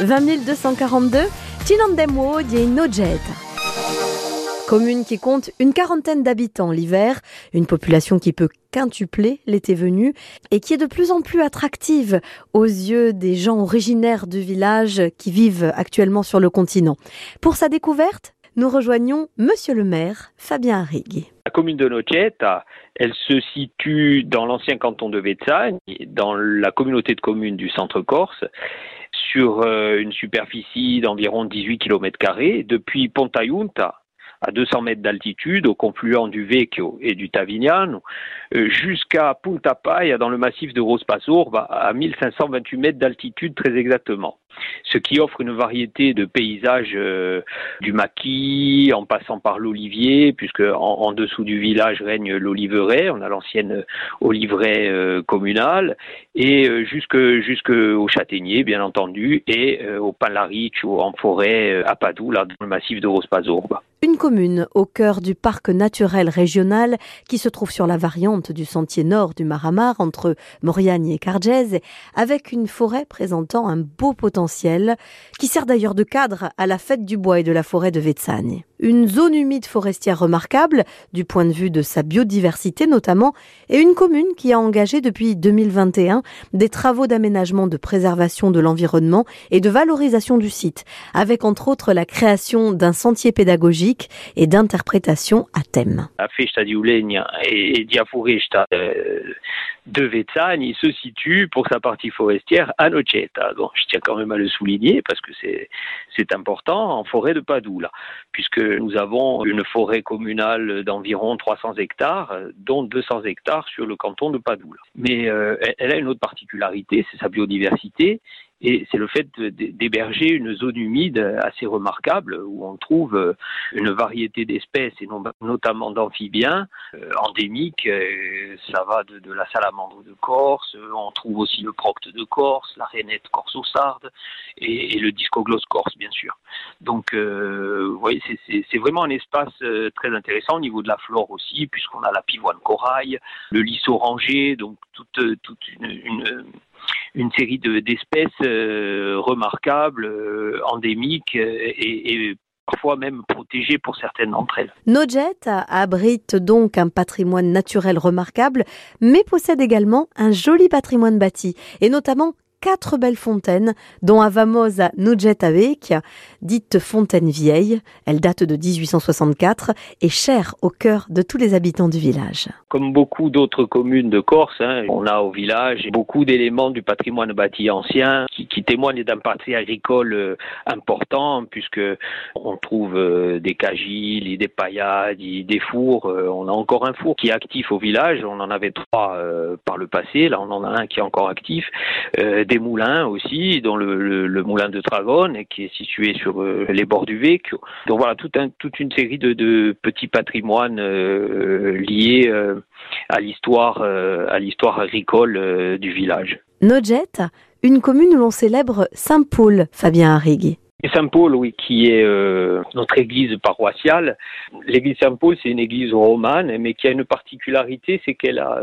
20 242, Tinandemwo di Nojet. Commune qui compte une quarantaine d'habitants l'hiver, une population qui peut quintupler l'été venu et qui est de plus en plus attractive aux yeux des gens originaires du village qui vivent actuellement sur le continent. Pour sa découverte, nous rejoignons Monsieur le maire, Fabien Arrigui. La commune de Nocetta, elle se situe dans l'ancien canton de Vezzagne, dans la communauté de communes du centre Corse, sur euh, une superficie d'environ 18 km. Depuis Pontaiunta, à 200 mètres d'altitude, au confluent du Vecchio et du Tavignano, euh, jusqu'à Punta Paia dans le massif de Rospasorba à 1528 mètres d'altitude très exactement. Ce qui offre une variété de paysages euh, du maquis, en passant par l'olivier, puisque en, dessous du village règne l'oliveraie, on a l'ancienne oliveraie euh, communale, et euh, jusque jusqu'au châtaignier, bien entendu, et au Palaric ou en forêt à Padoue, dans le massif de commune au cœur du parc naturel régional qui se trouve sur la variante du sentier nord du Maramar entre Moriagne et Cargèse, avec une forêt présentant un beau potentiel qui sert d'ailleurs de cadre à la fête du bois et de la forêt de Vetsagne. Une zone humide forestière remarquable, du point de vue de sa biodiversité notamment, et une commune qui a engagé depuis 2021 des travaux d'aménagement de préservation de l'environnement et de valorisation du site, avec entre autres la création d'un sentier pédagogique et d'interprétation à thème. De Vetsagne, il se situe pour sa partie forestière à Noceta. Bon, je tiens quand même à le souligner parce que c'est c'est important en forêt de Padoue puisque nous avons une forêt communale d'environ 300 hectares, dont 200 hectares sur le canton de Padoue. Mais euh, elle a une autre particularité, c'est sa biodiversité et c'est le fait d'héberger une zone humide assez remarquable où on trouve euh, une variété d'espèces et notamment d'amphibiens euh, endémiques. Euh, ça va de, la salamandre de Corse, on trouve aussi le procte de Corse, la rainette corse-sarde et, le discogloss corse bien sûr. Donc vous voyez, c'est vraiment un espace très intéressant au niveau de la flore aussi puisqu'on a la pivoine corail, le lys orangé, donc toute, toute une une série d'espèces euh, remarquables, euh, endémiques euh, et, parfois même protégées pour certaines d'entre elles. Nojet abrite donc un patrimoine naturel remarquable, mais possède également un joli patrimoine bâti, et notamment quatre belles fontaines, dont a famosa Nugeta Vecchia, dite fontaine vieille. Elle date de 1864 et chère au cœur de tous les habitants du village. Comme beaucoup d'autres communes de Corse, hein, on a au village beaucoup d'éléments du patrimoine bâti ancien qui, témoignent d'un patrimoine agricole euh, important, puisque on trouve euh, des cagiles, des paillades, des fours. Euh, on a encore un four qui est actif au village. On en avait trois par le passé. Là, on en a un qui est encore actif moulins aussi, dont le, moulin de Tragone, qui est situé sur euh, les bords du Vecchio. Donc voilà, toute une série de, petits patrimoines euh, liés euh, à l'histoire à l'histoire agricole du village. Nojet, une commune où l'on célèbre Saint Paul, Fabien Arrigui. Saint-Paul, oui, qui est notre église paroissiale. L'église Saint-Paul, c'est une église romane, mais qui a une particularité, c'est qu'elle a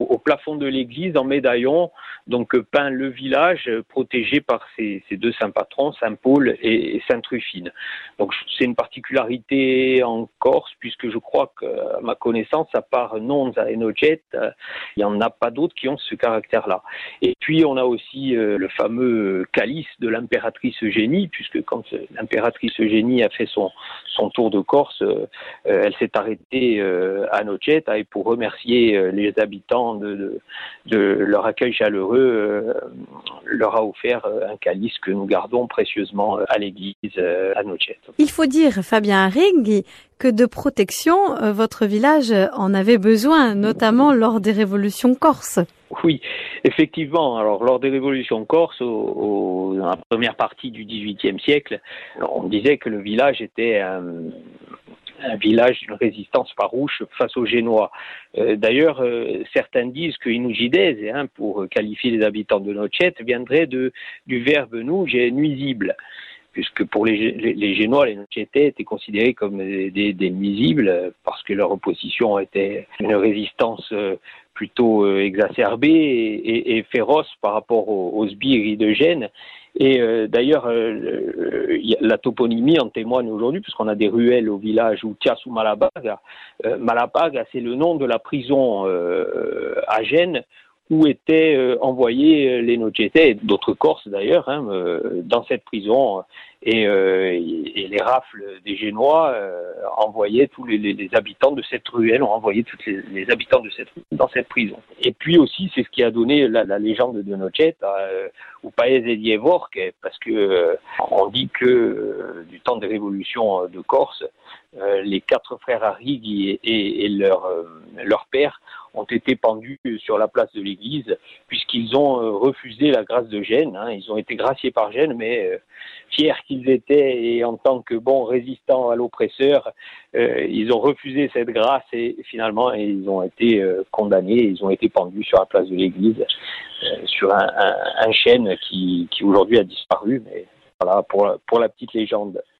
au plafond de l'église en médaillon, donc peint le village euh, protégé par ces, deux saints patrons, Saint Paul et Sainte Truffine. Donc c'est une particularité en Corse puisque je crois qu'à ma connaissance, à part Nonza et Nojet, euh, il n'y en a pas d'autres qui ont ce caractère-là. Et puis on a aussi euh, le fameux calice de l'impératrice Eugénie, puisque quand l'impératrice Eugénie a fait son, tour de Corse, elle s'est arrêtée à Nojet et pour remercier les habitants de, leur accueil chaleureux, euh, leur a offert euh, un calice que nous gardons précieusement euh, à l'église à Nochet. Il faut dire, Fabien Haring, que de protection, votre village en avait besoin, notamment lors des révolutions corses. Oui, effectivement. Alors, lors des révolutions corses, dans la première partie du XVIIIe siècle, on disait que le village était un, un village d'une résistance farouche face aux Génois. Euh, d'ailleurs, euh, certains disent que Inugidese, hein, pour qualifier les habitants de Nochet, viendrait de, du verbe nuge, nuisible puisque pour les, les, Génois, les Nochettais étaient considérés comme des, des, nuisibles parce que leur opposition était une résistance euh, plutôt exacerbée et, féroce par rapport aux, aux sbires de Gênes Et euh, d'ailleurs, euh, la toponymie en témoigne aujourd'hui, puisqu'on a des ruelles au village où ou Malabaga. Malabaga, c'est le nom de la prison à Gênes où étaient euh, envoyés euh, les Nocete et d'autres Corses d'ailleurs hein, euh, dans cette prison et, et, les rafles des Génois envoyaient tous les, les, habitants de cette ruelle, ont envoyé tous les, habitants de cette dans cette prison. Et puis aussi, c'est ce qui a donné la, la légende de Nocete ou Paez et Dievork, parce que on dit que du temps des révolutions de Corse, les quatre frères Arrigui et, et leur, leur père ont été pendus sur la place de l'église, puisqu'ils ont euh, refusé la grâce de Gênes. Hein. Ils ont été graciés par Gênes, mais euh, fiers qu'ils étaient et en tant que bons résistants à l'oppresseur, euh, ils ont refusé cette grâce et finalement ils ont été condamnés, ils ont été pendus sur la place de l'église, sur un, chêne qui, aujourd'hui a disparu, mais voilà pour la petite légende.